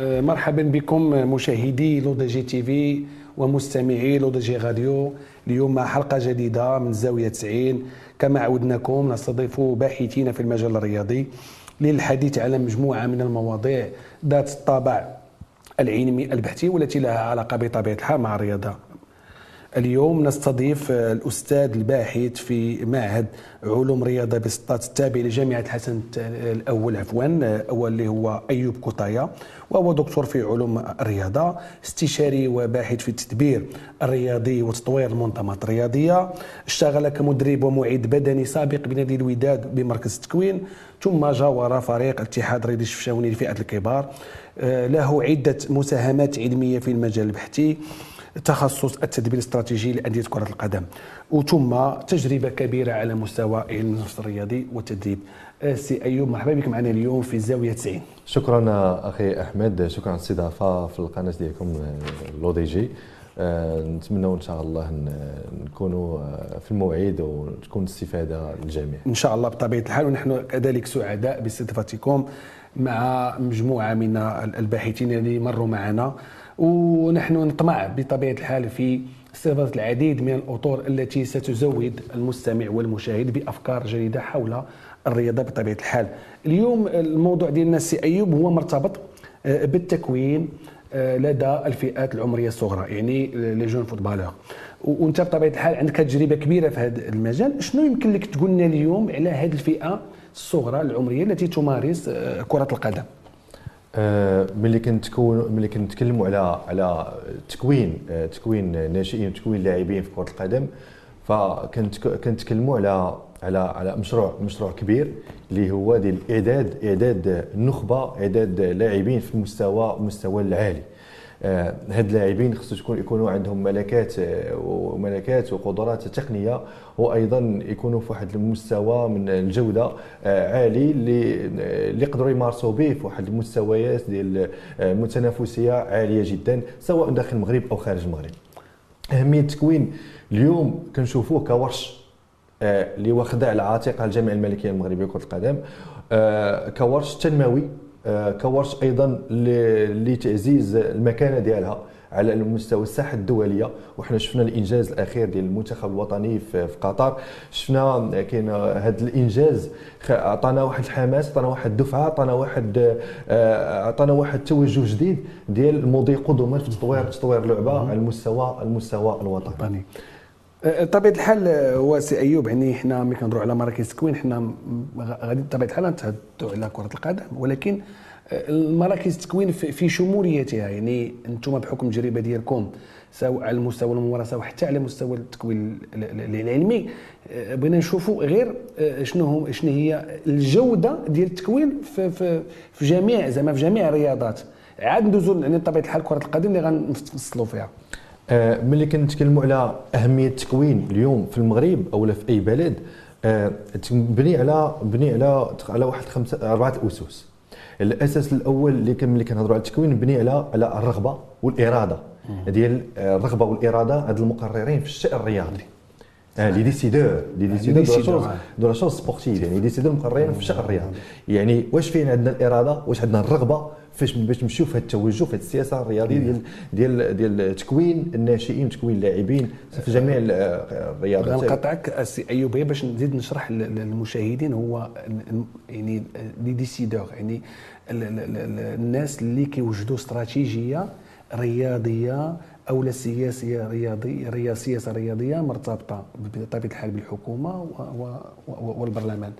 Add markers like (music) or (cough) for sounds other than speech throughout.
آه، مرحبا بكم مشاهدي L'ODJ TV ومستمعي L'ODJ Radio. اليوم حلقة جديدة من زاوية 90 كما عودناكم نستضيف باحثين في المجال الرياضي للحديث على مجموعة من المواضيع ذات الطابع العلمي البحثي والتي لها علاقة بطبيعه الحال مع الرياضة. اليوم نستضيف الأستاذ الباحث في معهد علوم رياضة بسطات التابع لجامعة الحسن الأول عفوا واللي هو أيوب كوطايا وهو دكتور في علوم الرياضة استشاري وباحث في التدبير الرياضي وتطوير المنظمات الرياضية. اشتغل كمدرب ومعيد بدني سابق بنادي الوداد بمركز التكوين. ثم جاور فريق الاتحاد الرياضي الشفشاوني لفئة الكبار. له عدة مساهمات علمية في المجال البحثي. تخصص التدبير الاستراتيجي لأندية كرة القدم. وثم تجربة كبيرة على مستوى علم النفس الرياضي والتدريب. سي أيوب مرحبا بك معنا اليوم في زاوية 90 شكرا أخي أحمد. شكرا على الاستضافه في القناة ديالكم L'ODJ. آه، نتمنى إن شاء الله نكونوا آه، في الموعد وتكون الاستفاده للجميع. إن شاء الله بطبيعة الحال. ونحن كذلك سعداء باستضافتكم مع مجموعة من الباحثين اللي مروا معنا. ونحن نطمع بطبيعة الحال في استضافه العديد من الأطر التي ستزود المستمع والمشاهد بأفكار جديدة حول الرياضة بطبيعة الحال. اليوم الموضوع ديالنا سي أيوب هو مرتبط آه، بالتكوين آه، لدى الفئات العمرية الصغرى يعني les jeunes footballeurs وأنت بطبيعة الحال عندك تجربة كبيرة في هذا المجال. شنو يمكن لك تقول لنا اليوم على هذه الفئة الصغرى العمرية التي تمارس آه، كرة القدم؟ ملي كنتكون ملي كنتكلموا على على تكوين آه، تكوين ناشئين وتكوين لاعبين في كرة القدم فكنتكلموا على على على مشروع مشروع كبير اللي هو ديال اعداد إعداد النخبه إعداد لاعبين في المستوى المستوى العالي. آه، هاد اللاعبين خصو تكون يكونوا عندهم ملكات آه، وملكات وقدرات تقنية وأيضا يكونوا في واحد المستوى من الجودة آه، عالي اللي اللي يقدروا يمارسوا به في واحد المستويات ديال المتنافسيه عالية جدا سواء داخل المغرب أو خارج المغرب. أهمية التكوين اليوم كنشوفوه كورش اللي خدع على عاتق الجامعة الملكية المغربية لكرة القدم كورش تنموي آه، كورش أيضا لتعزيز المكانة ديالها على المستوى الساحة الدولية. وحنا شفنا الإنجاز الأخير ديال المنتخب الوطني في قطر. شفنا كاين هذا الإنجاز. عطانا واحد الحماس عطانا واحد الدفعة عطانا واحد آه، عطانا واحد التوجه جديد ديال المضي قدما في تطوير تطوير اللعبة على المستوى المستوى الوطني. طبيعة الحال هو سي أيوب. يعني حنا ملي كنهضروا على مراكز التكوين حنا غادي بطبيعة الحال نتحدثوا على كرة القدم. ولكن أه، المراكز التكوين في شموليتها. يعني أنتم بحكم التجربة ديالكم سواء على المستوى الممارسه وحتى على مستوى التكوين العلمي أه، بغينا نشوفوا غير شنو شنو هي الجودة ديال التكوين في, في, في جميع زعما في جميع الرياضات. عاد ندوزو يعني بطبيعه الحال كرة القدم اللي غنفصلوا فيها. آه، ملي كنتكلموا على أهمية التكوين اليوم في المغرب أو في أي بلد آه، تبني على بني على على واحد خمسه أربعة الأسس الاساس الأول اللي كان ملي كنهضروا على التكوين بني على على الرغبة والإرادة. ديال الرغبة والإرادة هاد المقررين في الشأن الرياضي. les décideurs les décideurs de la chose sportive يعني décideurs مقررين في الشأن الرياضي. يعني واش فين عندنا الإرادة؟ واش عندنا الرغبة؟ فاش باش نمشيو في هذا التوجه في هذه السياسة الرياضية ديال ديال ديال تكوين الناشئين وتكوين اللاعبين في جميع الرياضات. غنقطعك السي أيوب باش نزيد نشرح للمشاهدين هو يعني لي ديسيدور يعني الناس اللي كيوجدوا استراتيجية رياضية أو لا سياسية رياضيه سياسة رياضية مرتبطة بطبيعة الحال بالحكومة والبرلمان.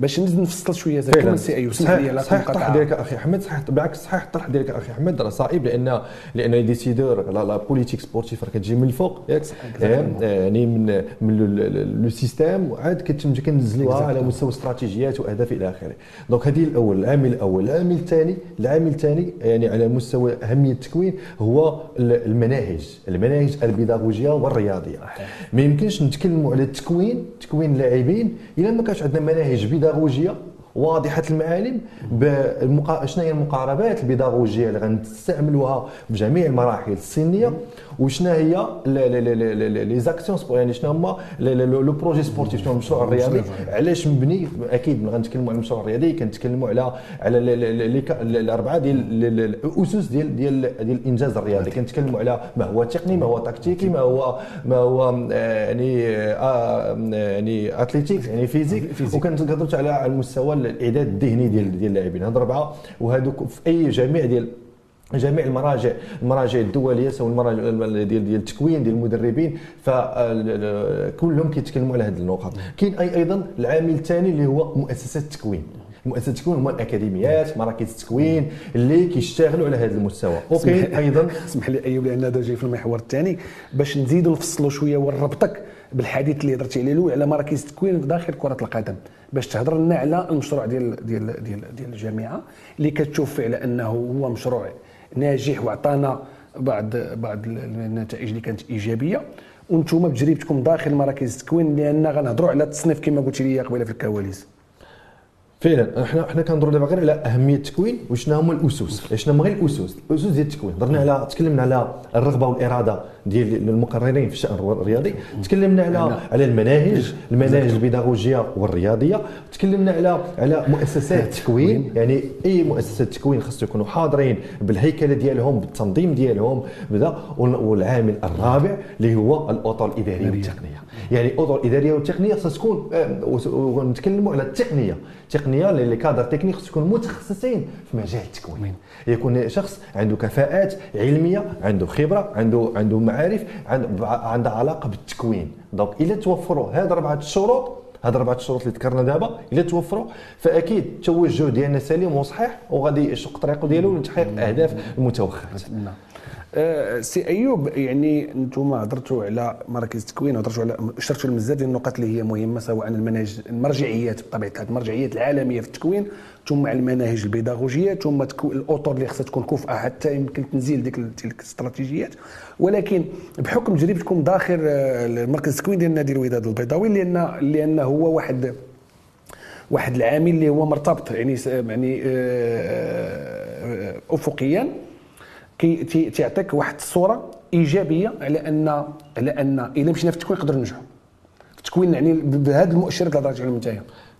باش نزيد نفصل شوية زعما سي ايوب سمح لي صحيح الطرح ديالك أخي احمد صحيح بالعكس صحيح الطرح ديالك أخي احمد راه صعيب لأن لأن les décideurs la politique sportive راه كتجي من الفوق. ياك يعني من من le système وعاد كتمشي كنزلوها على مستوى استراتيجيات وأهداف إلى آخره. donc هذه الأول. العامل الأول. العامل الثاني العامل الثاني يعني على مستوى أهمية التكوين هو المناهج. المناهج البيداغوجية والرياضية. ما يمكنش نتكلموا على التكوين تكوين اللاعبين إلا ما كانش عندنا مناهج بيداغوجيه واضحه المعالم بالمقا... شنو هي المقاربات البيداغوجيه اللي غنستعملوها بجميع المراحل السنيه وشنا هي les actions يعني شنو هما le projet sportif شنو المشروع الرياضي علاش مبني أكيد غنتكلموا على المشروع الرياضي كنتكلموا على على الاربعه ديال الاسس ديال ديال ديال الانجاز الرياضي كنتكلموا على ما هو تقني ما هو تكتيكي ما هو ما هو آه، يعني آه، يعني athlétique يعني physique وكنهضروا على المستوى الإعداد الذهني ديال ديال اللاعبين. هاد اربعه وهذوك في أي جميع ديال جميع المراجع المراجع الدولية سواء المراجع ديال ديال التكوين ديال المدربين فكلهم كيتكلموا على هذه النقط كاين أيضا العامل الثاني اللي هو مؤسسات التكوين. مؤسسات التكوين هما الأكاديميات مراكز التكوين اللي كيشتغلوا على هذا المستوى. وكاين أيضا (laughs) اسمح لي أيوب لأن هذا جاي في المحور الثاني. باش نزيدوا نفصلوا شوية ونربطك بالحديث اللي هضرتي عليه الأول على مراكز التكوين داخل كرة القدم باش تهضر لنا على المشروع ديال ديال ديال ديال الجامعة اللي كتشوف على أنه هو مشروع ناجح وعطانا بعض بعض النتائج اللي كانت إيجابية. وأنتم بتجربتكم داخل مراكز التكوين لأن غنهضروا على التصنيف كما قلت لي قبيلة في الكواليس. فعلا. إحنا إحنا كنهضروا دابا غير على أهمية التكوين وشنو هما الأسس. شنو هما غير الأسس. الأسس ديال التكوين. هضرنا على تكلمنا على الرغبة والإرادة. ديال المقررين في الشأن الرياضي. تكلمنا على نعم. على المناهج. المناهج البيداغوجية والرياضية. تكلمنا على على مؤسسات التكوين. يعني أي مؤسسات التكوين خاص يكونوا حاضرين بالهيكلة ديالهم بالتنظيم ديالهم بدا والعامل الرابع اللي هو الاطر الإدارية والتقنية. يعني الاطر الإدارية والتقنية خاص تكون ونتكلموا على التقنية. التقنيه اللي كادر تكنيك خاص يكونوا متخصصين في مجال التكوين. يكون شخص عنده كفاءات علمية عنده خبرة عنده عنده معارف عندها علاقة بالتكوين. donc إلا توفروا هاد اربعه الشروط هاد اربعه الشروط اللي ذكرنا دابا إلا توفروا فأكيد التوجه ديالنا سليم وصحيح وغادي يشق طريقه ديالو لتحقيق الاهداف المتوخاه نعم. أه سي أيوب يعني أنتم هضرتوا على مراكز التكوين هضرتوا على اشرتوا بزاف ديال النقط اللي هي مهمة سواء المناهج المرجعيات بطبيعة الحال المرجعيات العالمية في التكوين ثم المناهج البيداغوجية ثم الأطر اللي خصها تكون كفءه حتى يمكن تنزيل ديك تلك الاستراتيجيات. ولكن بحكم تجربتكم داخل آه، المركز التكوين ديال نادي الوداد البيضاوي لأن لأن هو واحد واحد العامل اللي هو مرتبط يعني يعني آه، افقيا كي تعطيك واحد الصورة إيجابية على ان على أن إلا مشينا في التكوين نقدروا ننجحوا في التكوين يعني بهذه المؤشرات اللي هضرت عليهم انت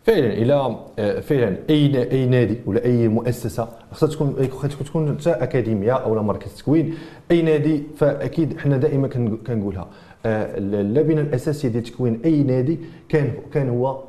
فعلا إلى آه، فعلا أي أي نادي ولا أي مؤسسة خاصها تكون خاصها تكون أكاديمية أو مركز تكوين أي نادي فأكيد حنا دائما كنقولها. آه، اللبنة الأساسية ديال تكوين أي نادي كان كان هو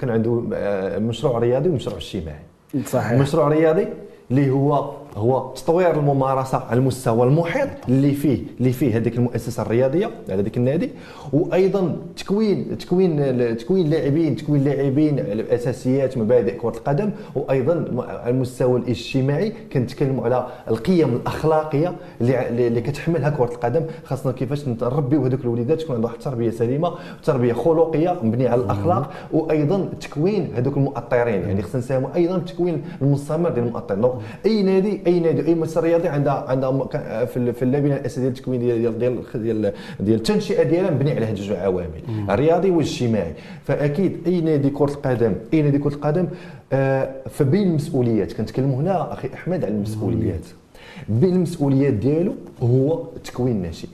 كان عنده آه، مشروع رياضي ومشروع اجتماعي. صحيح. المشروع الرياضي اللي هو هو تطوير الممارسة على المستوى المحيط اللي فيه اللي فيه هذيك المؤسسه الرياضية على ذاك النادي وأيضا تكوين تكوين تكوين لاعبين تكوين لاعبين على اساسيات مبادئ كرة القدم وأيضا على المستوى الاجتماعي كنتكلموا على القيم الأخلاقية اللي, اللي كتحملها كرة القدم خاصنا كيفاش نربيو هذوك الوليدات تكون عندهم واحد التربية سليمة تربية خلقية مبنية على الأخلاق وأيضا تكوين هذوك المؤطرين يعني خصنا نساهموا أيضا في التكوين المستمر ديال المؤطرين أي نادي أي نادي أي مؤسسه رياضيه عندها عندها في اللبنه الأساسية ديال التكوين ديال ديال ديال ديال التنشئة ديالها مبني على هذه جوج عوامل الرياضي والاجتماعي. فأكيد أي نادي كرة القدم أي نادي كرة القدم آه فبين المسؤوليات كنتكلموا هنا أخي أحمد على المسؤوليات. بين المسؤوليات ديالو هو تكوين الناشئين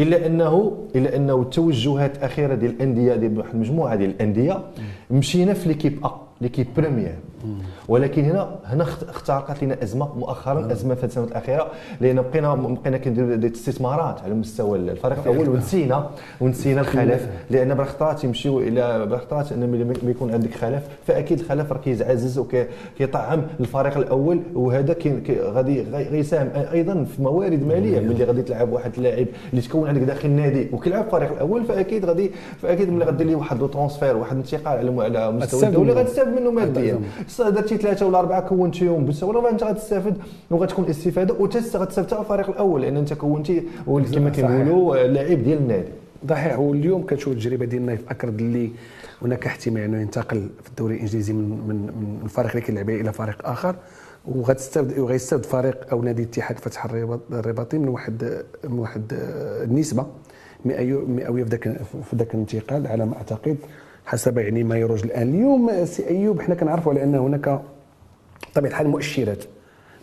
إلا انه إلا أنه التوجهات الأخيرة ديال الأندية ديال واحد المجموعة ديال الأندية مشينا في ليكيب أ ليكيب بريمير ولكن هنا هنا اخترقت لنا أزمة مؤخرا أزمة في السنوات الأخيرة لأن بقينا بقينا كنديروا des استثمارات على مستوى الفريق الأول ونسينا ونسينا الخلف لأن بالخطرات يمشيو إلى بالخطرات أن ملي يكون عندك خلف فأكيد الخلف راه كيعزز وكيطعم الفريق الأول وهذا غادي غيساهم. أيضا في موارد مالية. ملي غادي تلعب واحد اللاعب اللي تكون عندك داخل النادي وكيلعب الفريق الأول فأكيد غادي فأكيد ملي غدير ليه واحد transfert واحد الانتقال على مستوى الدولي غتستافد منه ماديا. درتي ثلاثة ولا أربعة كونتيهم بالسهولة انت غتستافد وغتكون استفاده وانت غتستافد حتى الفريق الأول لأن أنت كونتي كما كيقولوا لاعب ديال النادي. صحيح. واليوم كتشوف التجربة ديال نايف أكرد اللي هناك احتمال إنه ينتقل في الدوري الإنجليزي من من من الفريق اللي كيلعب إلى فريق آخر. وغتستافد وغيستافد فريق أو نادي اتحاد فتح الرباطي من واحد من واحد النسبة. مئويه في ذاك في ذاك الانتقال على ما أعتقد. حسب يعني ما يروج الآن. اليوم سي أيوب حنا كنعرفوا على أن هناك بطبيعه الحال مؤشرات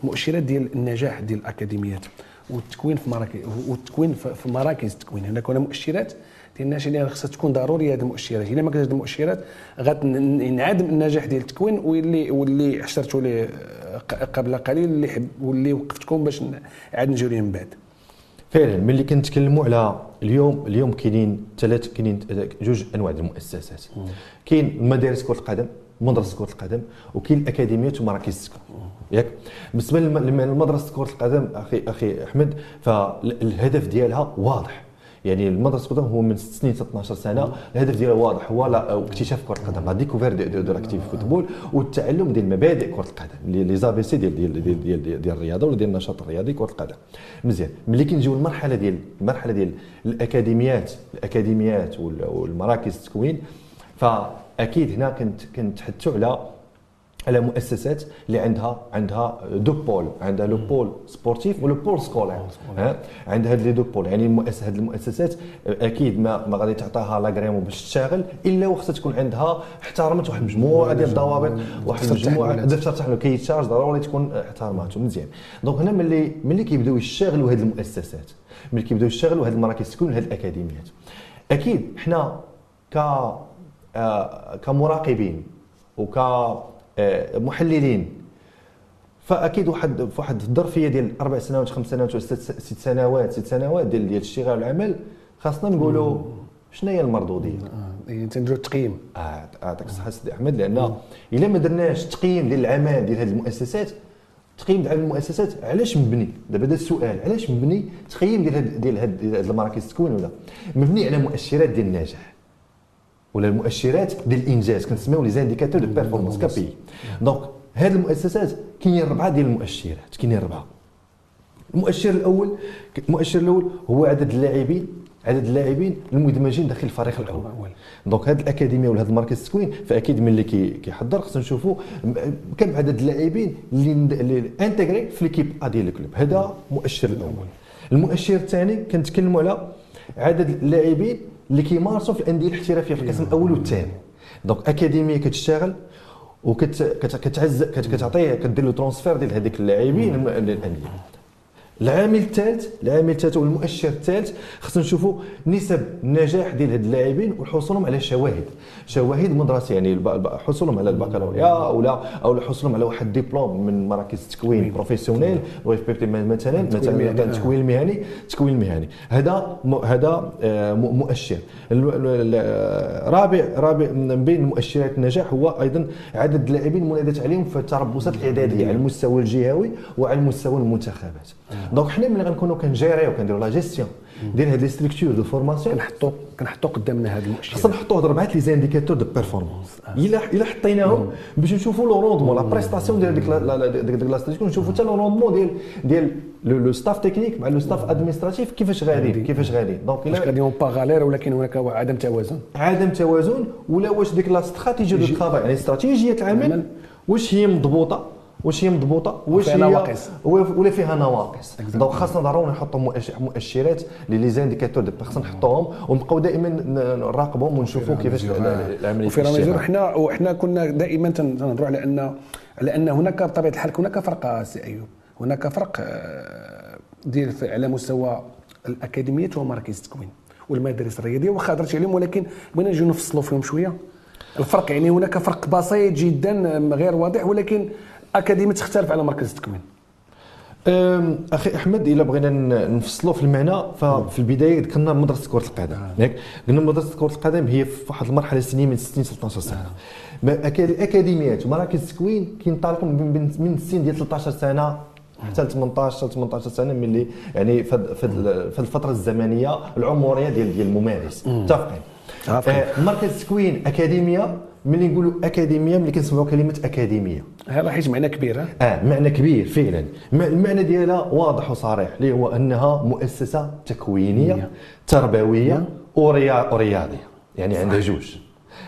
مؤشرات ديال النجاح ديال الأكاديميات والتكوين في مراكز والتكوين في مراكز التكوين. هناك هنا مؤشرات ديال الناس اللي خصها تكون ضرورية هذه المؤشرات. إلا ما كانش هذه المؤشرات غتنعدم النجاح ديال التكوين واللي واللي حشرتوا ليه قبل قليل اللي واللي وقفتكم باش عاد نجيو من بعد. فعلا ملي كنتكلموا على اليوم اليوم كاينين ثلاث كاينين جوج أنواع المؤسسات. كاين مدارس كرة القدم مدرسة كرة القدم وكاين الأكاديميات ومراكز التكوين ياك؟ بالنسبة لمدرسه كرة القدم أخي أخي أحمد فالهدف ديالها واضح. يعني المدرسة القدم هو من 6 سنين 12 سنة. الهدف ديالها واضح. هو اكتشاف كرة القدم. la découverte de, de l'activité football والتعلم ديال مبادئ كرة القدم les ABC ديال ديال ديال, ديال, ديال الرياضة ولا ديال النشاط الرياضي كرة القدم. مزيان. ملي كنجيو المرحله ديال المرحله ديال الأكاديميات الأكاديميات والمراكز التكوين فأكيد هنا كنت كنتحدثوا على على مؤسسات اللي عندها عندها deux pôles عندها le pôle sportif و le pôle scolaire. عندها هاد les deux pôles. يعني المؤسسه هاد المؤسسات أكيد ما ما غادي تعطيها l'agrément باش تشتغل إلا وخصها تكون عندها احترمت واحد المجموعه ديال الضوابط واحد المجموعه دفتر تحمل cahier de charges ضروري تكون احترماتو مزيان. donc هنا ملي ملي كيبداو يشتغلوا هاد المؤسسات ملي كيبداو يشتغلوا هاد المراكز تكون هاد الأكاديميات. أكيد حنا ك آه كمراقبين وك آه، محللين. فأكيد واحد في واحد الظرفيه ديال أربع سنوات خمس سنوات ست سنوات ست سنوات ديال ديال الاشتغال والعمل خاصنا نقولوا شنو هي المردودية؟ آه يعني تنديروا التقييم. آه يعطيك الصحه سيدي أحمد لأن إلا ما درناش تقييم ديال العمل ديال هذه المؤسسات تقييم ديال المؤسسات علاش مبني؟ دابا هذا السؤال علاش مبني تقييم ديال ديال هذه المراكز التكوين ولا؟ مبني على مؤشرات ديال النجاح. ولا المؤشرات ديال الانجاز كنسميو les indicateurs de performance KPI donc هذه المؤسسات كاينين ربعه ديال المؤشرات كاينين ربعه المؤشر الأول المؤشر الأول هو عدد اللاعبين عدد اللاعبين المدمجين داخل الفريق الأول. donc هذه الأكاديمية ولا هذا المركز التكوين فأكيد ملي كيحضر خصنا نشوفوا كم عدد اللاعبين اللي intégrés في l'équipe A ديال ال club. هذا المؤشر الأول. المؤشر الثاني كنتكلموا على عدد اللاعبين اللي كيمارسوا في الانديه الاحترافيه في القسم الأول والثاني donc اكاديميه كتشتغل وكتعز كتعطيه كدير له transfert ديال هذيك اللاعبين للانديه العامل الثالث العامل الثالث والمؤشر الثالث. خصنا نشوفوا نسب النجاح ديال هاد اللاعبين وحصولهم على شواهد. شواهد مدرسة يعني حصولهم على البكالوريا أو لا أو حصولهم على واحد ديبلوم من مراكز التكوين professionnel أو OFPPT مثلا مثلا التكوين المهني التكوين المهني هذا هذا آه، مؤشر. رابع رابع من بين مؤشرات النجاح هو أيضا عدد اللاعبين المنادات عليهم في التربصات الإعدادية على المستوى الجهوي وعلى المستوى المنتخبات. donc حنا ملي غنكونوا كنجيريو كنديروا لا جيستيون ديال هاد les structures de formation. كنحطوا كنحطوا قدامنا هاد المؤشرات خاصنا نحطوا هاد اربعه les indicateurs de performance الا إلا حطيناهم باش نشوفوا le rendement la prestation ديال ديك ديك la structure نشوفوا حتى le rendement ديال ديال le staff technique مع le staff administratif كيفاش غادي؟ كيفاش غادي؟ donc واش غادي باغالير ولكن هناك عدم توازن؟ عدم توازن ولا واش ديك la stratégie de travail يعني استراتيجيه العمل واش هي مضبوطة؟ واش هي مضبوطة؟ واش هي نواقص. ولا فيها نواقص. donc خاصنا ضروري نحطوا مؤشرات les indicateurs خاصنا نحطوهم ونبقاو دائما نراقبهم ونشوفوا كيفاش العملية وفي رمضان حنا وحنا كنا دائما تنهضروا على ان على أن هناك بطبيعة الحال هناك فرق سي أيوب. هناك فرق آه، ديال على مستوى الاكاديميات ومراكز التكوين والمدارس الرياضية واخا هضرت عليهم ولكن بغينا نجيو نفصلوا فيهم شوية. الفرق يعني هناك فرق بسيط جدا غير واضح ولكن اكاديمي تختلف على مركز التكوين. أخي أحمد إلا بغينا نفصلوا في المعنى ففي البداية ذكرنا مدرسة كرة القدم. آه. ياك؟ قلنا مدرسة كرة القدم هي في واحد المرحلة السنيه من 60 ل 12 سنه الأكاديميات ومراكز التكوين كينطلقوا من السن ديال 13 سنة حتى ل 18 18 سنة ملي يعني في الفترة الزمنية العمرية ديال ديال الممارس. متفقين؟ آه، مركز التكوين أكاديمية ملي نقولوا أكاديمية ملي كنسمعوا كلمة أكاديمية. هذا حيت معنى كبير آه معنى كبير فعلا. المعنى ديالها واضح وصريح اللي هو أنها مؤسسة تكوينية تربوية ورياضيه يعني عندها جوج.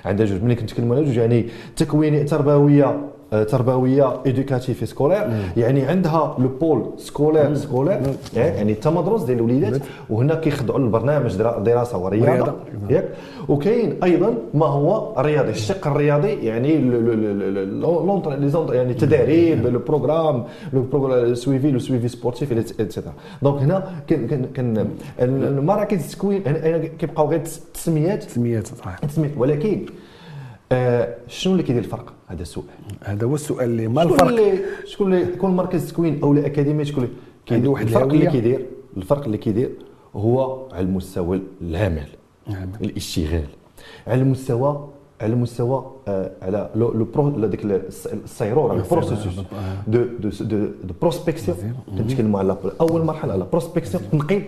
عندها جوج. ملي كنتكلموا على جوج يعني تكوينية تربوية تربوية éducative scolaire يعني عندها le pôle scolaire scolaire يعني التمدرس ديال الوليدات. وهنا كيخضعوا للبرنامج درا- دراسة ورياضة. ياك. وكاين أيضا ما هو الرياضي الشق الرياضي يعني يعني التدريب le programme le suivi le suivi sportif et cetera donc هنا كان كان كان المراكز التكوين هنا- كيبقاو غير تسميات. تسميات صراحة تسميات. ولكن آه شنو اللي كيدير الفرق؟ هذا السؤال. هذا هو السؤال اللي ما الفرق. اللي شكون اللي يكون مركز تكوين أو الاكاديميه شكون اللي كيدير عنده واحد الفرق اللي. كيدير الفرق اللي كيدير هو على المستوى العمل نعم. الاشتغال. على المستوى على المستوى آه على le le pro هذيك السيرور على ال processus de de de de prospection كنتكلموا على أول مرحلة على prospection تنقيب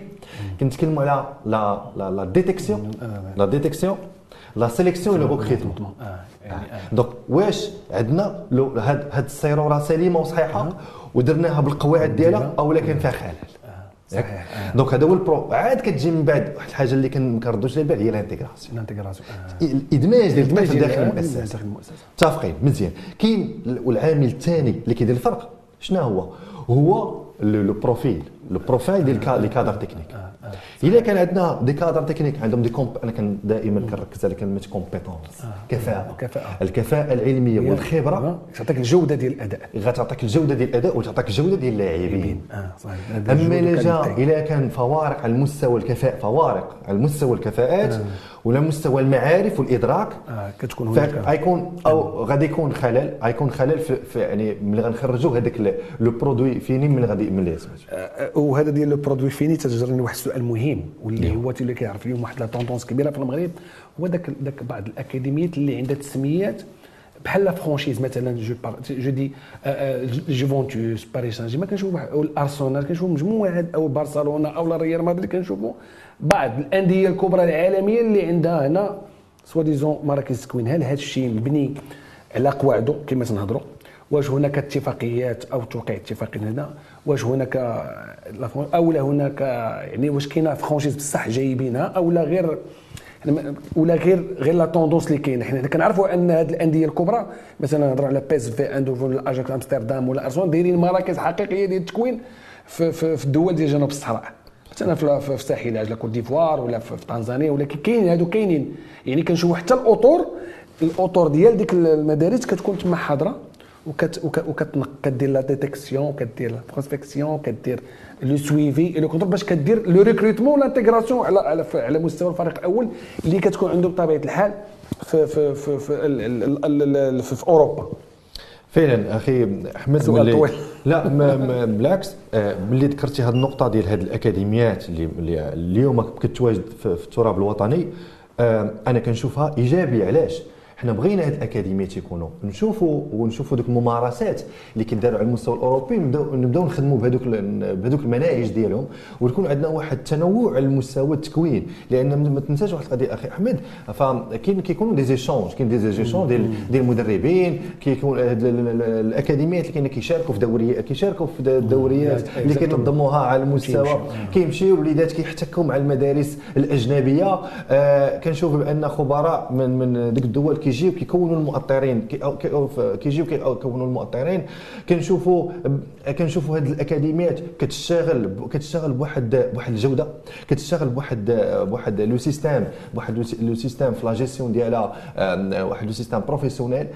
كنتكلموا على la la la détection la détection la sélection le recrutement آه، يعني آه. donc واش عندنا le هاد هاد السيروره سليمه وصحيحه ودرناها بالقواعد ديالها أو لا كان فيها خلل. صحيح. آه. donc هذا هو ال pro عاد كتجي من بعد واحد الحاجة اللي كن- كنردوش على البال هي ال intégration ال intégration آه. الإدماج ديال ديال- داخل آه، المؤسسة. متفقين؟ مزيان. كاين ال- والعامل الثاني اللي كيدير الفرق شنو هو؟ هو le le profil le profil ديال les cadres techniques الا كان عندنا des cadres techniques عندهم des comp أنا كان دائما كنركز على كلمه compétence كفاءه كفاءة. الكفاءه العلميه والخبره تعطيك الجوده ديال الاداء غتعطيك الجوده ديال الاداء وتعطيك الجوده ديال اللاعبين اما الا جا. الا كان فوارق على المستوى الكفاء فوارق على مستوى الكفاءات ولا مستوى المعارف والادراك كتكون هناك فغيكون أو غادي يكون خلل غيكون خلل في, يعني ملي غنخرجوا هذاك le produit fini من غادي من اللي وهذا ديال le produit fini تجرني واحد السؤال مهم واللي هو اللي كيعرف اليوم واحد la tendance كبيرة في المغرب هو ذاك ذاك بعض الأكاديميات اللي عندها تسميات بحال la franchise مثلا جو بار je dis جوفونتوس باريس سان جيرمان كنشوف أو الأرسنال كنشوف مجموعة أو برشلونة أو ريال مدريد كنشوفوا بعض الأندية الكبرى العالمية اللي عندها هنا soi-disant مراكز تكوين. هل هذا الشيء مبني على قواعده كما تنهضروا واش هناك اتفاقيات أو توقيع اتفاقي هنا؟ واش هناك la fran- أو لا هناك يعني واش كاينة franchise بصح جايبينها أو لا غير ما- ولا غير غير la tendance اللي كاينة. حنا كنعرفوا أن هذه الأندية الكبرى مثلا نهضروا على PSV Eindhoven ولا اجاكس امستردام ولا ارسنال دايرين مراكز حقيقية ديال التكوين في, في, في الدول ديال جنوب الصحراء. مثلا في الساحل العاج كوت ديفوار ولا في, تنزانيا ولا كاين هادو كاينين. يعني كنشوفوا حتى الاطور الأطور ديال ديك المدارس كتكون تما حاضرة. وكت وك- وكتنق كدير la détection كدير la prospection كدير le suivi le contrôle باش كدير le recrutement وال intégration على على على مستوى الفريق الأول اللي كتكون عنده بطبيعة الحال في في في في, في, في أوروبا. فعلا أخي أحمد ملي- طويل. لا ما ما بالعكس آه، ملي ذكرتي هذه النقطة ديال هذه الأكاديميات اللي, اليوم كتواجد في, التراب الوطني آه، أنا كنشوفها إيجابية. علاش؟ حنا بغينا هاد الاكاديميات يكونوا نشوفوا ونشوفوا دوك الممارسات اللي كيداروا على المستوى الأوروبي نبداو نبداو نخدموا بهذوك بهذوك المناهج ديالهم ويكون عندنا واحد التنوع على المستوى التكوين. لأن ما تنساش واحد القضية أخي أحمد فكاين كيكونوا des échanges كاين des échanges ديال ديال المدربين كيكون الأكاديميات اللي كاينين كيشاركوا في دوريات كيشاركوا في الدوريات اللي. كينظموها على المستوى. كيمشيو. كيمشيو الوليدات كيحتكوا مع المدارس الأجنبية. آه كنشوف بأن خبراء من من ديك الدول كيجيو كيكونوا المؤطرين كيجيو كيكونوا المؤطرين كنشوفوا كنشوفوا هذه الأكاديميات كتشتغل كتشتغل بواحد بواحد الجودة كتشتغل بواحد بواحد le système بواحد le sy- le système في لا جيستيون ديالها واحد le système professionnel.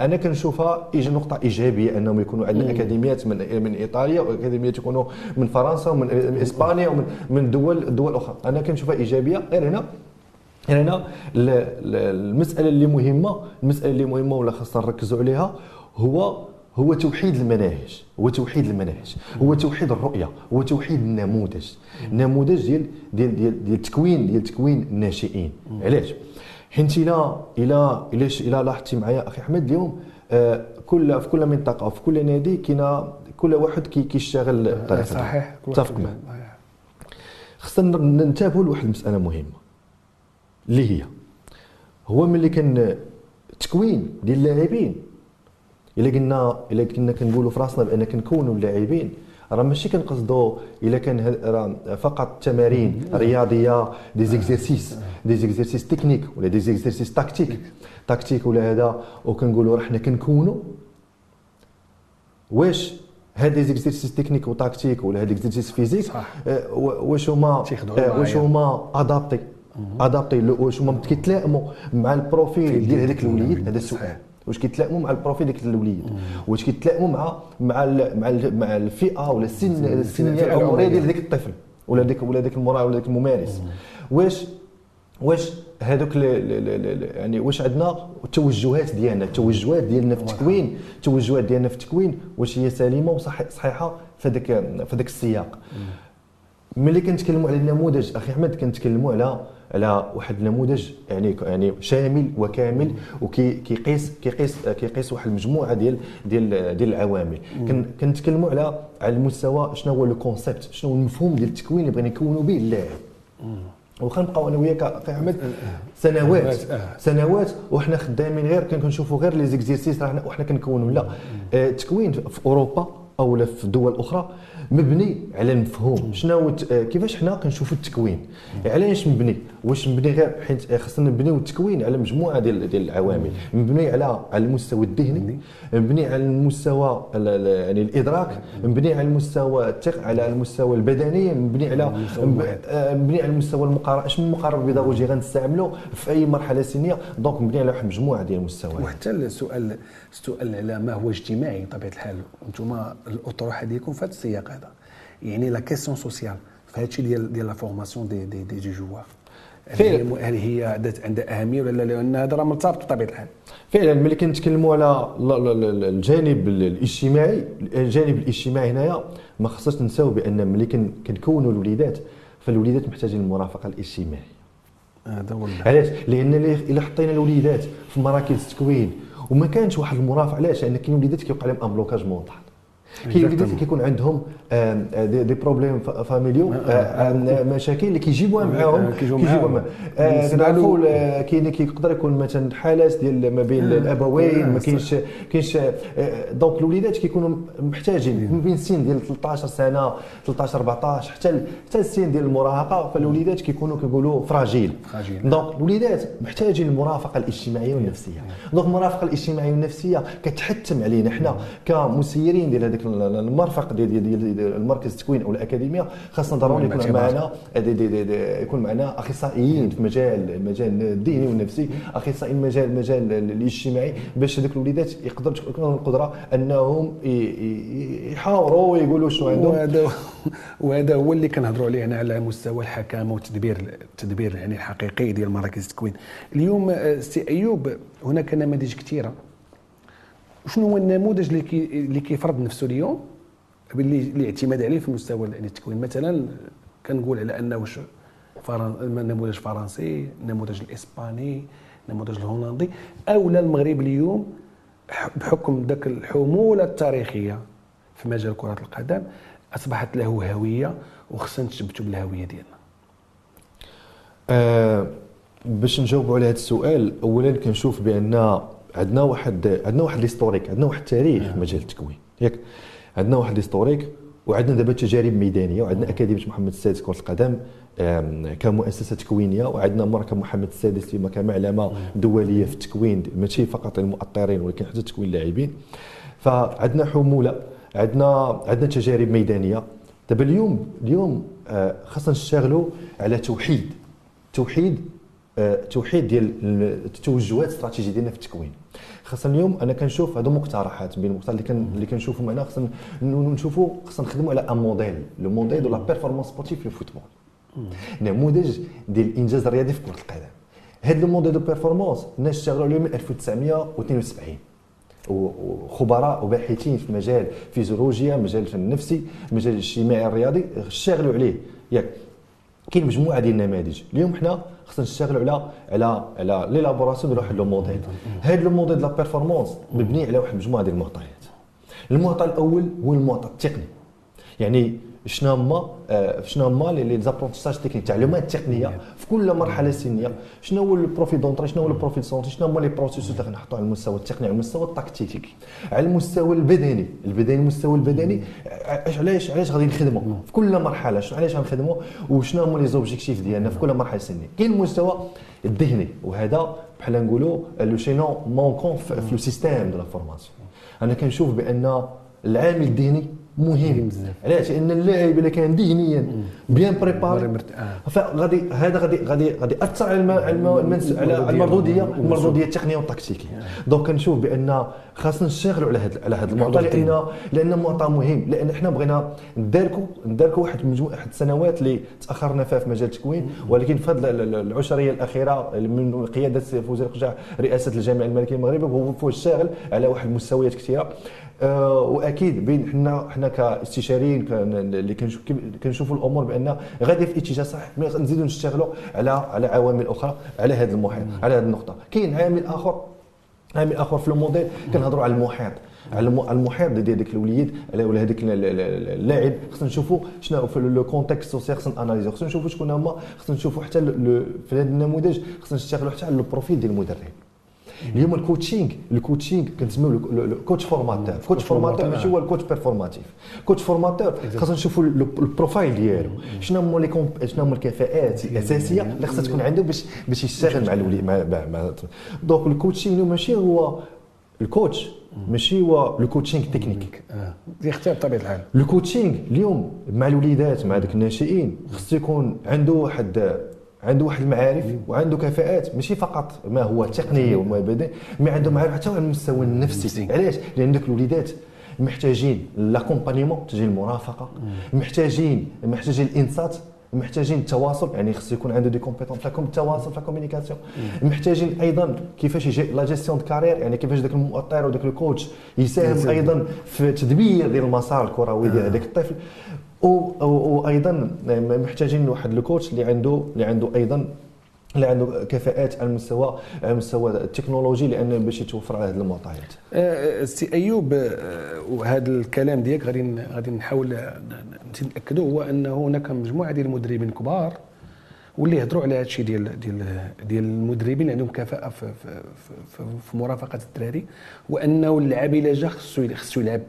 أنا كنشوفها نقطة إيجابية أنهم يكونوا عندنا أكاديميات من من إيطاليا وأكاديميات يكونوا من فرنسا ومن من إسبانيا ومن من دول دول أخرى. أنا كنشوفها إيجابية غير هنا غير هنا ال- ال- المسألة اللي مهمة المسألة اللي مهمة ولا خاصنا نركزوا عليها هو هو توحيد المناهج هو توحيد المناهج هو توحيد الرؤية هو توحيد النموذج. النموذج ديال ديال ديال ديال التكوين ديال تكوين الناشئين. علاش؟ حيت إلى إلى إلى إلى لاحظتي معايا أخي أحمد اليوم آه، كل في كل منطقة في كل نادي كاين كل واحد كي- كيشتغل بطريقته صحيح كل متفق معك صحيح. خصنا ننتبهوا لواحد المسألة مهمة. اللي هي. هو ملي كان التكوين ديال اللاعبين. إلا قلنا إلا كنا كنقولوا في راسنا بأن كنكونوا اللاعبين. راه ماشي كنقصدوا إلا كان راه فقط تمارين رياضية des exercices des exercices techniques ولا des exercices tactiques tactiques ولا هذا وكنقولوا راه حنا كنكونوا. واش هاد les exercices techniques و tactiques ولا هاد les exercices physiques. آه، واش هما آه،. واش هما adaptés adaptés واش هما كيتلائموا مع ال profil ديال هذاك الوليد هذا السؤال. واش كيتلائموا مع ال profil ديك الوليد؟ واش كيتلائموا مع مع مع مع الفئة ولا السن الفئة العمرية. ديال ذاك الطفل ولا ديك ولا ديك المرأة ولا ديك الممارس. واش واش هذوك يعني واش عندنا التوجهات ديالنا؟ التوجهات ديالنا في التكوين. التوجهات ديالنا في التكوين. واش هي سليمة وصحيحه في هذاك في هذاك السياق. ملي كنتكلموا على النموذج أخي أحمد كنتكلموا على على واحد النموذج يعني يعني شامل وكامل وكيقيس كيقيس كيقيس واحد المجموعة ديال ديال ديال العوامل. كن- كنتكلموا على على المستوى شنو هو le concept شنو هو المفهوم ديال التكوين اللي بغينا نكونوا به اللاعب. واخا نبقاو أنا وياك أخي أحمد. سنوات آه. سنوات وحنا خدامين غير كنشوفوا غير les exercices وحنا كنكونوا. لا. التكوين في أوروبا أو لا في دول أخرى مبني على المفهوم. شنو آه، كيفاش حنا كنشوفوا التكوين؟ علاش مبني؟ واش مبني غير حيت آه، خصنا نبنيو التكوين على مجموعة ديال ديال العوامل. مبني على على المستوى الذهني مبني على المستوى ال- ال- يعني الإدراك مبني على المستوى التق- على المستوى البدني مبني على. آه، مبني على المستوى المقاربة شنو المقاربة البيداغوجية غنستعملوا في أي مرحلة سنية؟ donc مبني على واحد المجموعه ديال المستويات. وحتى السؤال السؤال على ما هو اجتماعي بطبيعة الحال. أنتم الاطروحه ديالكم في هذا السياق هذا. يعني la question sociale في هذا الشيء ديال ديال la formation des des des joueurs هل فعلا. هي هل هي ذات عندها أهمية ولا لا؟ لأن هذا راه مرتبط بطبيعة الحال. فعلا ملي كنتكلموا على ال- ال- ال- الجانب الاجتماعي الجانب الاجتماعي هنايا ما خصناش ننساو بأن ملي كن- كنكونوا الوليدات فالوليدات محتاجين المرافقة الاجتماعية. هذا هو علاش؟ لأن إلا حطينا الوليدات في مراكز التكوين وما كانش واحد المرافقه علاش؟ لأن كاين وليدات كيوقع لهم un blocage mental وليدات اللي كيكون عندهم des, problèmes fa- familiaux مشاكل اللي كيجيبوها معاهم آه، كيجيبوها معاهم. معاهم. آه، بالنسبة له- كنعرفوا آه، كاين كيقدر يكون مثلا حالات ديال ما بين الأبوين ما كاينش كاينش donc الوليدات كيكونوا محتاجين من بين السن ديال 13 سنة 13 14 حتى حتى السن ديال المراهقة. فالوليدات كيكونوا كيقولوا fragiles fragiles. donc الوليدات محتاجين المرافقة الاجتماعية والنفسية. دونك المرافقة الاجتماعية والنفسية كتحتم علينا حنا كمسيرين ديال هذاك المرفق ديال ديال, ديال, ديال المركز التكوين أو الأكاديمية خاصنا ضروري يكون الاعتبار. معنا دي دي دي دي يكون معنا أخصائيين في مجال المجال الذهني والنفسي أخصائيين مجال المجال الاجتماعي باش هذوك الوليدات يكون عندهم القدرة أنهم يحاوروا ويقولوا شنو عندهم وهذا وهذا هو اللي كنهضروا عليه هنا على مستوى الحكامه والتدبير التدبير يعني الحقيقي ديال مراكز التكوين اليوم آه، سي أيوب هناك نماذج كثيرة شنو هو النموذج اللي كي اللي كيفرض نفسه اليوم؟ باللي الاعتماد عليه في مستوى يعني التكوين. مثلا كنقول على أنه واش. النموذج الفرنسي النموذج الإسباني النموذج الهولندي. أو لا المغرب اليوم بحكم ذاك الحمولة التاريخية في مجال كرة القدم أصبحت له هوية وخصنا نثبتوا بالهوية ديالنا. آه باش نجاوبوا على هذا السؤال اولا كنشوف بأن عندنا واحد عندنا واحد ليستوريك عندنا واحد التاريخ في مجال التكوين. ياك عندنا واحد ليستوريك وعندنا دابا تجارب ميدانية وعندنا أكاديمية محمد السادس كرة القدم كمؤسسة تكوينية وعندنا مركز محمد السادس فيما كمعلمه دولية في التكوين ماشي فقط المؤطرين ولكن حتى تكوين اللاعبين. فعندنا حمولة عندنا عندنا تجارب ميدانية. دابا اليوم اليوم آه، خاصنا نشتغلوا على توحيد توحيد آه، توحيد ديال التوجهات الاستراتيجيه ديالنا في التكوين. خاصنا اليوم أنا كنشوف هادو مقترحات بين المقترحات اللي كان اللي كنشوفوا معنا خاصنا نشوفوا خاصنا نخدموا على un modèle le modèle de la performance sportive في ال football نموذج ديال الانجاز الرياضي في كرة القدم. هذا le modèle de performance الناس اشتغلوا عليه من 1972 و- وخبراء وباحثين في مجال فيزيولوجيا مجال النفسي مجال الاجتماعي الرياضي اشتغلوا عليه. ياك كاين مجموعة ديال النماذج. اليوم حنا خصنا نشتغلوا على على على l'élaboration ديال واحد le modèle. هذا le modèle la performance مبني على واحد المجموعه ديال المعطيات. المعطى الأول هو المعطى التقني. يعني شنو هما آه، شنو هما les apprentissages techniques التعلمات التقنية في كل مرحلة سنية. شنو هو ال profil d'entrée شنو هو ال profil sortie شنو هما les processus اللي غنحطوا على المستوى التقني على المستوى التكتيكي على المستوى البدني. البدني المستوى البدني علاش علاش غادي نخدموا في كل مرحلة شنو علاش غنخدموا وشنو هما les objectifs ديالنا في كل مرحلة سنية؟ كاين المستوى الذهني وهذا بحال نقولوا le chaînon manquant في في le système de la formation أنا كنشوف بأن العامل الذهني مهم. علاش؟ لأن اللاعب اذا كان ذهنيا bien préparé. فغادي هذا غادي غادي غادي ياثر على على المردوديه المردوديه التقنية والتكتيكية. donc كنشوف بأن خاصنا نشتغلوا على هذا على هذا المعطى لأن لأن معطى مهم. لأن حنا بغينا نداركوا نداركوا واحد مجموعه واحد السنوات اللي تأخرنا فيها في مجال التكوين. ولكن في هذه العشرية الأخيرة من قيادة فوزي القجاع رئاسة الجامعة الملكية المغربية هو فوز شاغل على واحد المستويات كثيرة. وأكيد بين حنا حنا كاستشاريين اللي كنشوفوا الأمور بأن غادي في إتجاه صحيح نزيدوا نشتغلوا على على عوامل أخرى على هذا المحيط على هذه النقطة. كاين عامل آخر عامل آخر في الموديل كنهضروا على المحيط. على المحيط ديال ديك الوليد ولا هذاك اللاعب. خصنا نشوفوا شنو في le contexte social خصنا analyser خصنا نشوفوا شكون هما خصنا نشوفوا حتى في هذا النموذج خصنا نشتغلوا حتى على ال profil ديال المدرب. اليوم الكوتشينغ الكوتشينغ كنسميو الكوتش فورماتور الكوتش فورماتور ماشي هو ال coach performatif ال coach formateur خاصنا نشوفوا ال profil ديالو. شنو هما les شنو هما الكفاءات الأساسية اللي خصها تكون عنده باش باش يشتغل مع الولي- مع donc ال coaching ماشي هو ال coach ماشي هو le coaching technique يختار بطبيعه الحال. le coaching اليوم مع الوليدات مع ذوك الناشئين خص يكون عنده واحد عنده واحد المعارف وعنده كفاءات ماشي فقط ما هو تقنيه وما بدني mais عنده معارف حتى على المستوى النفسي. علاش؟ لأن ذوك الوليدات محتاجين l'accompagnement محتاجين المرافقة محتاجين محتاجين الإنصات محتاجين التواصل يعني خص يكون عنده des compétences في التواصل في ال communication محتاجين أيضا كيفاش يجي la gestion de carrière يعني كيفاش ذاك المؤطر وداك ال coach يساهم أيضا في تدبير ديال المسار الكروي ديال هذاك الطفل. وأيضا محتاجين واحد ال coach اللي عنده اللي عنده أيضا اللي عنده كفاءات على المستوى على المستوى التكنولوجي لأن باش يتوفر على هذه المعطيات. أه، سي أيوب أه، وهذا الكلام ديالك غادي غادي نحاول ناكدوا هو أنه هناك مجموعة ديال المدربين كبار واللي يهضروا على هذا الشيء ديال ديال ديال المدربين عندهم كفاءة في في, في, في مرافقة الدراري وأنه اللاعب إلا جا خصو خصو يلعب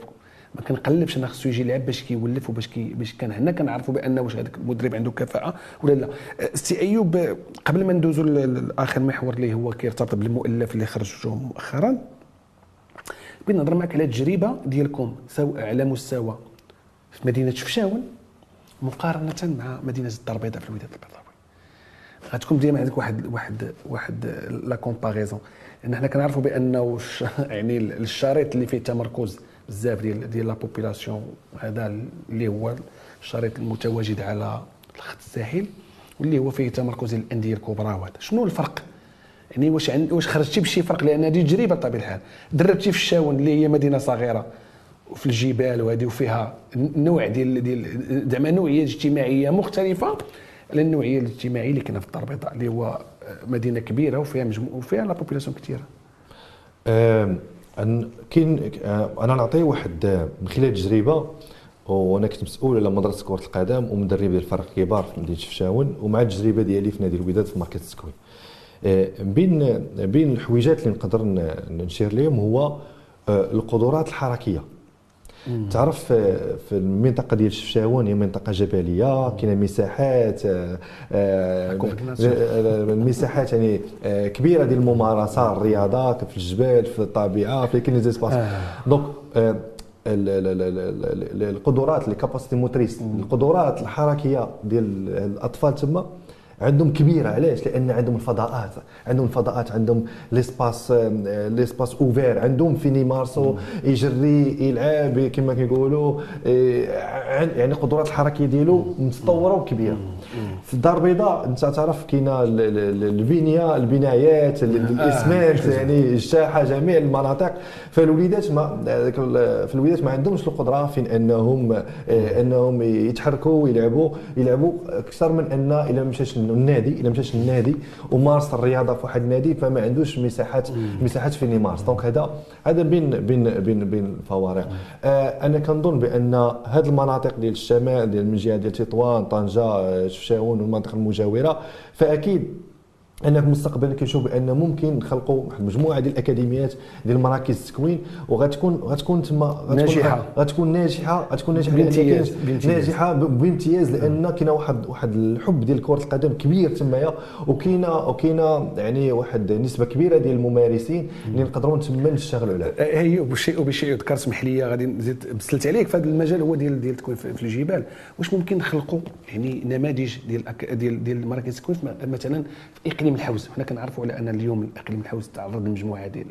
ما كنقلبش أنا خصو يجي يلعب باش كيولف وباش كي باش كان هنا كنعرفوا بأن واش هذاك المدرب عنده كفاءة ولا لا. سي أيوب قبل ما ندوزوا لآخر محور اللي هو كيرتبط بالمؤلف اللي خرجته مؤخرا بغيت نهضر معك على التجربه ديالكم سواء على مستوى في مدينة شفشاون مقارنة مع مدينة الدار البيضاء في الوداد البيضاوي غتكون ديما عندك واحد واحد واحد la comparaison. لأن حنا كنعرفوا بأنه (laughs) يعني الشريط اللي فيه تمركز بزاف ديال ديال la population هذا اللي هو الشريط المتواجد على الخط الساحل واللي هو فيه تمركز الأندية الكبرى وهذا. شنو الفرق؟ يعني واش عند واش خرجتي بشي فرق؟ لأن هذه تجربة بطبيعة الحال. دربتي في الشاون اللي هي مدينة صغيرة وفي الجبال وهذه وفيها نوع ديال ديال زعما نوعية اجتماعية مختلفة على النوعية الاجتماعية اللي كاينة في الدار البيضاء اللي هو مدينة كبيرة وفيها مجموع وفيها لا بوبيلاسيون كثيرة. كاين آه، أنا نعطي واحد من خلال تجربة وأنا كنت مسؤول على مدرسة كرة القدم ومدرب ديال الفرق كبار في مدينة شفشاون ومع التجربة ديالي في نادي الوداد في مركز التكوين آه، بين بين الحويجات اللي نقدر نشير لهم هو آه، القدرات الحركية. تعرف في المنطقة ديال الشفشاون هي منطقة جبلية كاينة مساحات المساحات آه، يعني آه، كبيرة ديال الممارسة الرياضة في الجبال في الطبيعه في كاين espace. donc القدرات les capacités motrices القدرات الحركية ديال الأطفال تما عندهم كبيرة. علاش لأن عندهم الفضاءات. عندهم الفضاءات. عندهم l'espace l'espace ouvert. عندهم فين يمارسوا يجري يلعب كما كيقولوا إيه، يعني القدرات الحركيه ديالو متطورة وكبيرة. في الدار البيضاء انت تعرف كاينة البنيه البنايات آه، الاسمنت يعني اجتاحت جميع المناطق. فالوليدات ما في الوليدات ما عندهمش القدره فين انهم آه، انهم يتحركوا ويلعبوا يلعبوا أكثر من أن إلا مشاش النادي إلا مشاش للنادي ومارس الرياضة في واحد النادي فما عندوش مساحات مساحات فين يمارس دونك هذا هذا بين بين بين بين الفوارق. آه أنا كنظن بأن هذه المناطق ديال الشمال ديال من جهه ديال تطوان طنجة شفشاون والمناطق المجاورة فأكيد أنا في المستقبل كنشوف بأن ممكن نخلقوا واحد المجموعة ديال الأكاديميات ديال مراكز التكوين وغتكون غتكون تما ناجحة. غتكون ناجحة غتكون ناجحة بامتياز ناجحة بامتياز لأن كاين واحد واحد الحب ديال كرة القدم كبير تمايا وكاينه وكاينة يعني واحد نسبة كبيرة ديال الممارسين اللي نقدروا تما نشتغلوا عليها. هي وبشيء وبشيء يذكر اسمح لي غادي نزيد بسلت عليك. في هذا المجال هو ديال ديال التكوين في الجبال. واش ممكن نخلقوا يعني نماذج ديال ديال ديال مراكز التكوين؟ مثلا في أقليم الحوز. حنا كنعرفوا على أن اليوم الاقليم الحوز تعرض لمجموعة ديال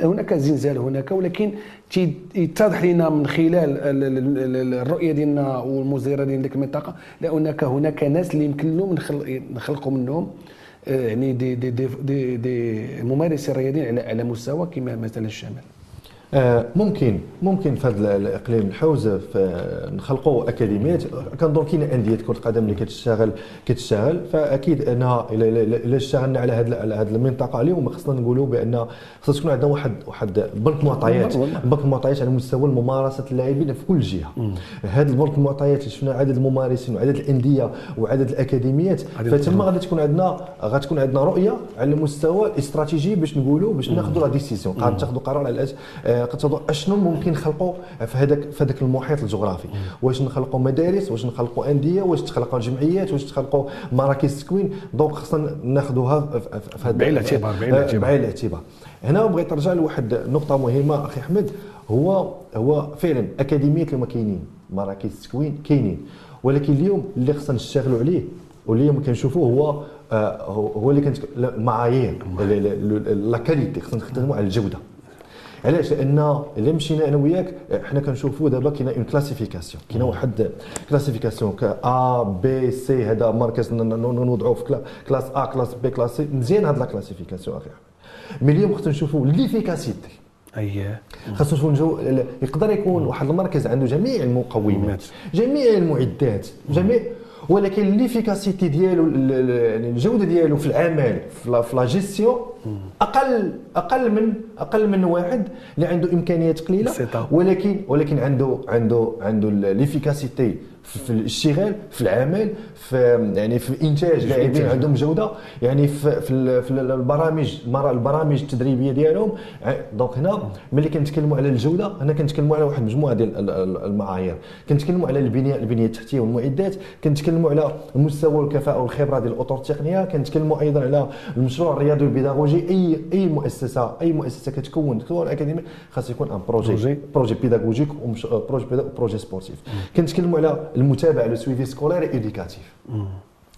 هناك زلزال هناك ولكن يتضح لنا من خلال الرؤية ديالنا والمزيره ديال ديك المنطقة لا هناك ناس اللي يمكن لهم نخلقوا منهم آه، يعني دي دي دي, دي, دي ممارسين رياضيين على على مستوى كما مثلا الشمال. ممكن ممكن في هذا الاقليم الحوز نخلقوا أكاديميات. كنظن كاين أندية كرة القدم اللي كتشتغل كتشتغل. فأكيد أنها الا اشتغلنا على هذه على هذه المنطقة اليوم. خصنا نقولوا بأن خصنا تكون عندنا واحد واحد بنك معطيات. بنك معطيات على مستوى ممارسه اللاعبين في كل جهة. هذا البنك المعطيات اللي شفنا عدد الممارسين وعدد الأندية وعدد الأكاديميات. فتما غادي تكون عندنا غتكون عندنا رؤية على المستوى الاستراتيجي باش نقولوا باش ناخذوا la décision. تاخذوا قرار على قد اشنو ممكن نخلقوا في هذاك في هذاك المحيط الجغرافي واش نخلقوا مدارس واش نخلقوا انديه واش تخلقوا جمعيات واش تخلقوا مراكز تكوين donc خصنا ناخذوها في هذا بعين الاعتبار بعين الاعتبار هنا بغيت نرجع لواحد نقطه مهمه أخي احمد هو هو فعلا اكاديميات اللي ما كاينين مراكز تكوين كاينين ولكن اليوم اللي خصنا نشتغلوا عليه واللي كنشوفوه هو آه، هو اللي كانت المعايير la qualité خصنا نخدموا على الجوده علاش؟ لأن الا مشينا أنا وياك حنا كنشوفوا دابا كاينة une classification كاينة واحد classification ك A B C هذا مركز نوضعوه في classe A classe B classe C مزيان هاد la classification أخي mais اليوم خصنا نشوفوا l'efficacité اييه خاصو نشوفوا يقدر يكون واحد المركز عنده جميع المقومات جميع المعدات جميع ولكن l'efficacité ديالو يعني الجودة ديالو في العمل في لا جيستيون أقل أقل من أقل من واحد اللي عنده إمكانيات قليلة. ولكن ولكن عنده عنده عنده l'efficacité في الاشتغال في العمل في يعني في إنتاج لاعبين عندهم جودة. يعني في في, في البرامج البرامج التدريبية ديالهم. donc هنا ملي كنتكلموا على الجودة هنا كنتكلموا على واحد المجموعه ديال المعايير. كنتكلموا على البنية البنية التحتية والمعدات. كنتكلموا على مستوى الكفاءة والخبرة ديال الأطر التقنية. كنتكلموا أيضا على المشروع الرياضي والبيداغوجي. أي أي مؤسسة أي مؤسسة كتكون تكون الاكاديميه خاص يكون un projet projet pédagogique و projet projet sportif كنتكلموا على المتابعه le suivi scolaire éducatif.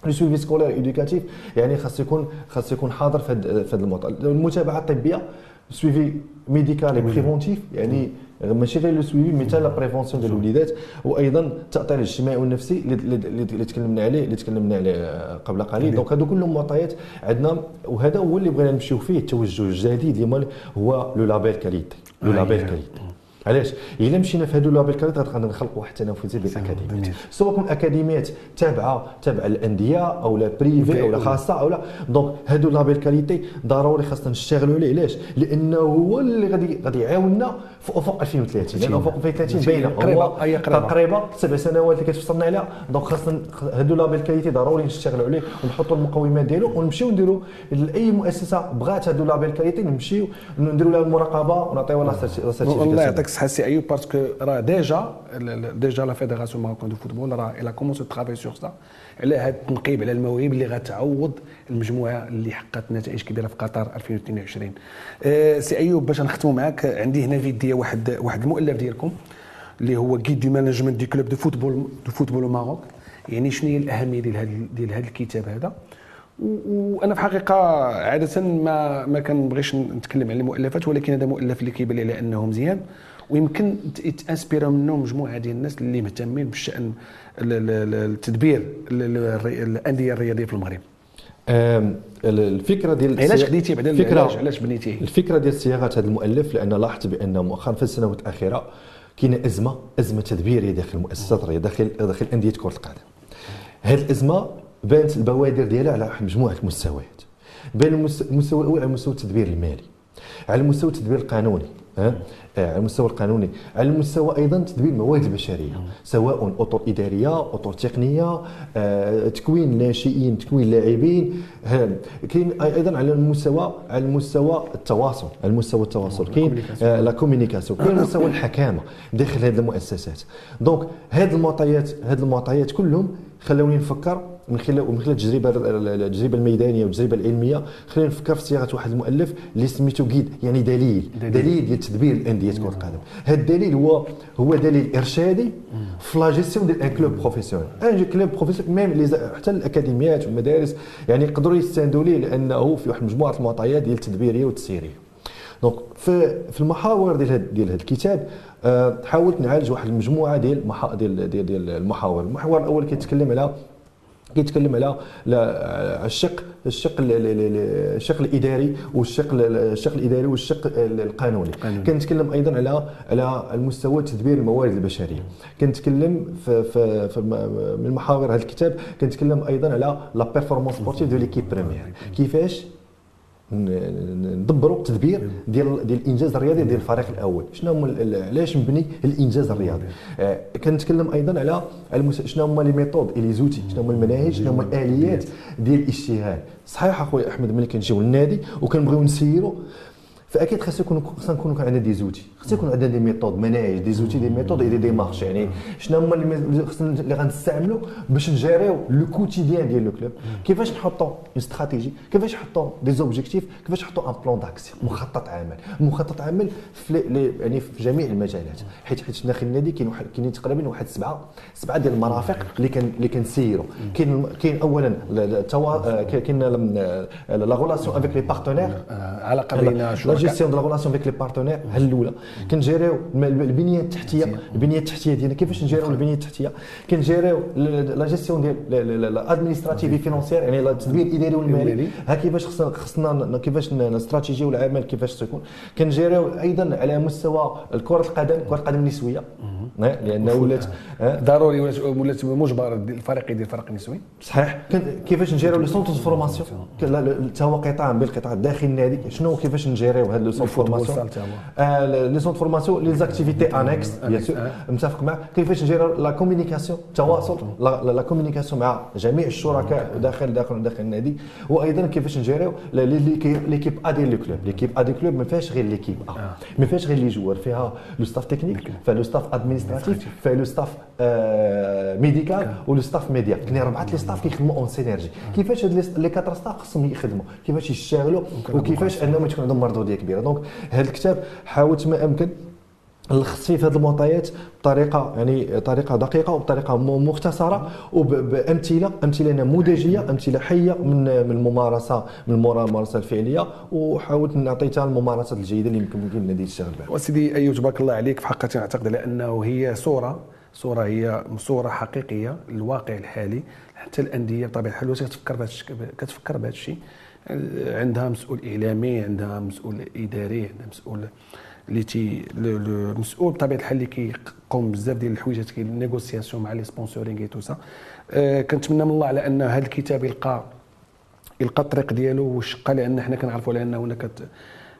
le suivi scolaire éducatif يعني خاص يكون خاص يكون حاضر في هذا الموضوع المتابعة الطبية suivi médical préventif يعني ماشي غير le suivi mais la prévention ديال الوليدات وأيضا التاثير الاجتماعي والنفسي اللي تكلمنا عليه اللي تكلمنا عليه قبل قليل. donc هادو كلهم معطيات عندنا وهذا هو اللي بغينا نمشيو فيه التوجه الجديد اللي هو le label qualité. le label qualité. علاش؟ إلا مشينا في هذا le label qualité غادي نخلقوا واحد التنافسيه بين الأكاديميات. سواء كون اكاديميات تابعة تابعة للأندية أو la privée أو لا خاصة أو لا. donc هذا le label qualité ضروري خاصنا نشتغلوا عليه. علاش؟ لأنه هو اللي غادي غادي يعاوننا في افق 2030 لأن افق 2030 باينة. قريبه تقريبا. سبع سنوات اللي كتفصلنا عليها donc خاصنا هذا le label qualité ضروري نشتغلوا عليه ونحطوا المقومات ديالو ونمشيو نديروا لأي مؤسسة بغات هذا le label qualité نمشيو نديروا لها المراقبة ونعطيوها لها الله يعطيك الصحه سي ايوب parce que راه déjà déjà la fédération marocaine de football راه elle a commencé travail sur ça على هذا التنقيب على المواهب اللي غتعوض المجموعه اللي حققت نتائج كبيره في قطر 2022 أه سي ايوب باش نختموا معك عندي هنا فيديو واحد واحد المؤلف ديالكم اللي هو guide de management des clubs de football de football Maroc يعني شنو هي الأهمية ديال هذا ديال هذا الكتاب هذا؟ وأنا في حقيقة عادة ما ما كنبغيش نتكلم على المؤلفات ولكن هذا مؤلف اللي كيبان لي على أنه مزيان. ويمكن يتانسبيرا منه مجموعة ديال الناس اللي مهتمين بالشأن التدبير الأندية الرياضية في المغرب. الفكرة ديال علاش خديتي بعدا الفكرة علاش بنيتيه الفكرة ديال صياغة هذا المؤلف لأن لاحظت بأن مؤخرا في السنوات الأخيرة كاينة أزمة أزمة تدبيرية داخل المؤسسات الرياضية داخل داخل أندية كرة القدم. هذه الأزمة بانت البوادر ديالها على مجموعة المستويات بين المستوى الأول على مستوى التدبير المالي على مستوى التدبير القانوني. على المستوى القانوني. على المستوى أيضا تدبير الموارد البشرية سواء أطر إدارية أطر تقنية آه، تكوين ناشئين تكوين لاعبين. كاين أيضا على المستوى على المستوى التواصل على المستوى التواصل. كاين la communication. كاين مستوى الحكامة داخل هذه المؤسسات. Donc هذه المعطيات هذه المعطيات كلهم خلوني نفكر من خلال من خلال التجربة التجربة الميدانية والتجربة العلمية خلينا نفكر في صياغة واحد المؤلف اللي سميتو جيد يعني دليل. دليل. ديال تدبير الأندية كرة القدم. هذا الدليل هو هو دليل إرشادي في la gestion ديال un club professionnel. un club professionnel même حتى الأكاديميات والمدارس يعني يقدروا يستندوا ليه لأنه في واحد مجموعة المعطيات ديال التدبيرية والتسييرية. Donc في في المحاور ديال ديال هذا الكتاب آه، حاولت نعالج واحد المجموعة ديال ديال ديال المحاور. المحور الأول كيتكلم على كيتكلم على الشق الشق الشق الإداري والشق الشق الإداري والشق القانوني. كنتكلم أيضا على على المستوى تدبير الموارد البشرية. كنتكلم في, في, في من محاور هذا الكتاب كنتكلم أيضا على la performance sportive de l'équipe première كيفاش ندبروا تدبير ديال ديال الإنجاز الرياضي ديال الفريق الأول. شنو هما علاش مبني الإنجاز الرياضي؟ آه كنتكلم أيضا على شنو هما les méthodes les outils شنو هما المناهج شنو هما الآليات ديال الاشتغال صحيح اخويا أحمد ملي كنجيو للنادي وكنبغيو نسيروا فأكيد خاص يكون خاصنا نكونوا عندنا des outils. خاص يكون عندنا des méthodes مناهج des outils des méthodes des démarches. يعني شنو هما اللي خصنا اللي غنستعملوا باش نجيريو le quotidien ديال le club. كيفاش نحطوا استراتيجي كيفاش نحطوا des objectifs كيفاش نحطوا un plan d'action مخطط عمل. مخطط عمل في يعني في جميع المجالات. حيت حيت داخل النادي؟ كاين واحد كاينين تقريبا واحد سبعة. سبعة ديال المرافق اللي كان اللي كنسيروا كاين كاين اولا كاين la relation avec les partenaires علاقه بين gestion de la relation avec les partenaires هل الاولى كنجيريو البنيه التحتيه البنيه التحتيه ديالنا كيفاش نجيريو البنيه التحتيه كنجيريو la gestion ديال ال administrative financière يعني التدبير الاداري والمالي ها كيفاش خصنا خصنا كيفاش الاستراتيجيه والعمل كيفاش تكون كنجيريو أيضا على مستوى كره القدم كره القدم النسويه لأن ولات ضروري ولات مجبر الفريق يدير فريق نسوي. صحيح. كيفاش نجيريو les centres formation؟ حتى هو قطاع من القطاع داخل النادي. شنو كيفاش نجيريو هاد le centre formation؟ les centres formation les activités annexes bien sûr متفق معك. كيفاش نجيريو la communication التواصل la communication مع جميع الشركاء داخل داخل داخل النادي. وأيضا كيفاش نجيريو l'équipe A ديال le club l'équipe A des clubs ما فيهاش غير l'équipe A ما فيهاش غير les joueurs فيها le staff technique فيها le staff administratif فيها le staff médical و le staff média كاين اربعه les staffs كيخدموا en synergie كيفاش هاد les quatre staffs خصهم يخدموا كيفاش يشتغلوا وكيفاش انهم تكون عندهم مردوديه كبيره دونك هذا الكتاب حاولت ما امكن نلخص فيه هذه المعطيات بطريقة يعني طريقة دقيقة وبطريقة مختصرة وبامثله أمثلة نموذجية أمثلة حية من من الممارسة من الممارسة الفعلية وحاولت نعطي الممارسات الجيدة اللي يمكن ممكن النادي يشتغل بها. وسيدي ايوب تبارك الله عليك في حقيقة أعتقد على أنه هي صوره صورة هي صورة حقيقية للواقع الحالي. حتى الأندية بطبيعة الحال كتفكر بهذا كتفكر بهذا الشيء؟ عندها مسؤول إعلامي عندها مسؤول إداري عندها مسؤول اللي تي المسؤول بطبيعة الحال اللي كيقوم بزاف ديال الحوايج كي négociation مع les sponsoring et tout ça كنتمنى من الله على أن هذا الكتاب يلقى يلقى الطريق ديالو والشقه لأن حنا كنعرفوا على ان هناك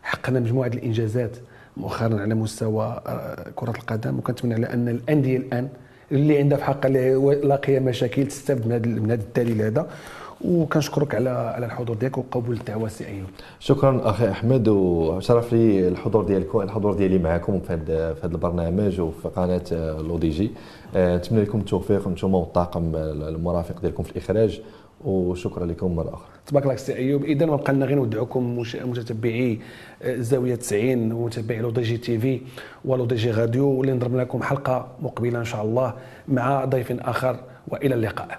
حققنا مجموعة الإنجازات مؤخرا على مستوى آه، كرة القدم. وكنتمنى على أن الأندية الآن اللي عندها في الحقيقة مشاكل تستافد من هذا الدليل هذا. وكنشكرك على على الحضور ديالك وقبول الدعوة سي أيوب. شكرا أخي أحمد وشرف لي الحضور ديالكم الحضور ديالي معكم في هذا في هذا البرنامج وفي قناة لو دي جي آه، نتمنى لكم التوفيق أنتم والطاقم المرافق ديالكم في الإخراج. وشكرا لكم مرة أخرى. تبارك الله سي أيوب. اذا ما بقى لنا غير نودعكم متتبعي زاوية 90 ومتابعي لو دي جي تي في ولو دي جي راديو واللي نضرب لكم حلقة مقبلة إن شاء الله مع ضيف آخر وإلى اللقاء.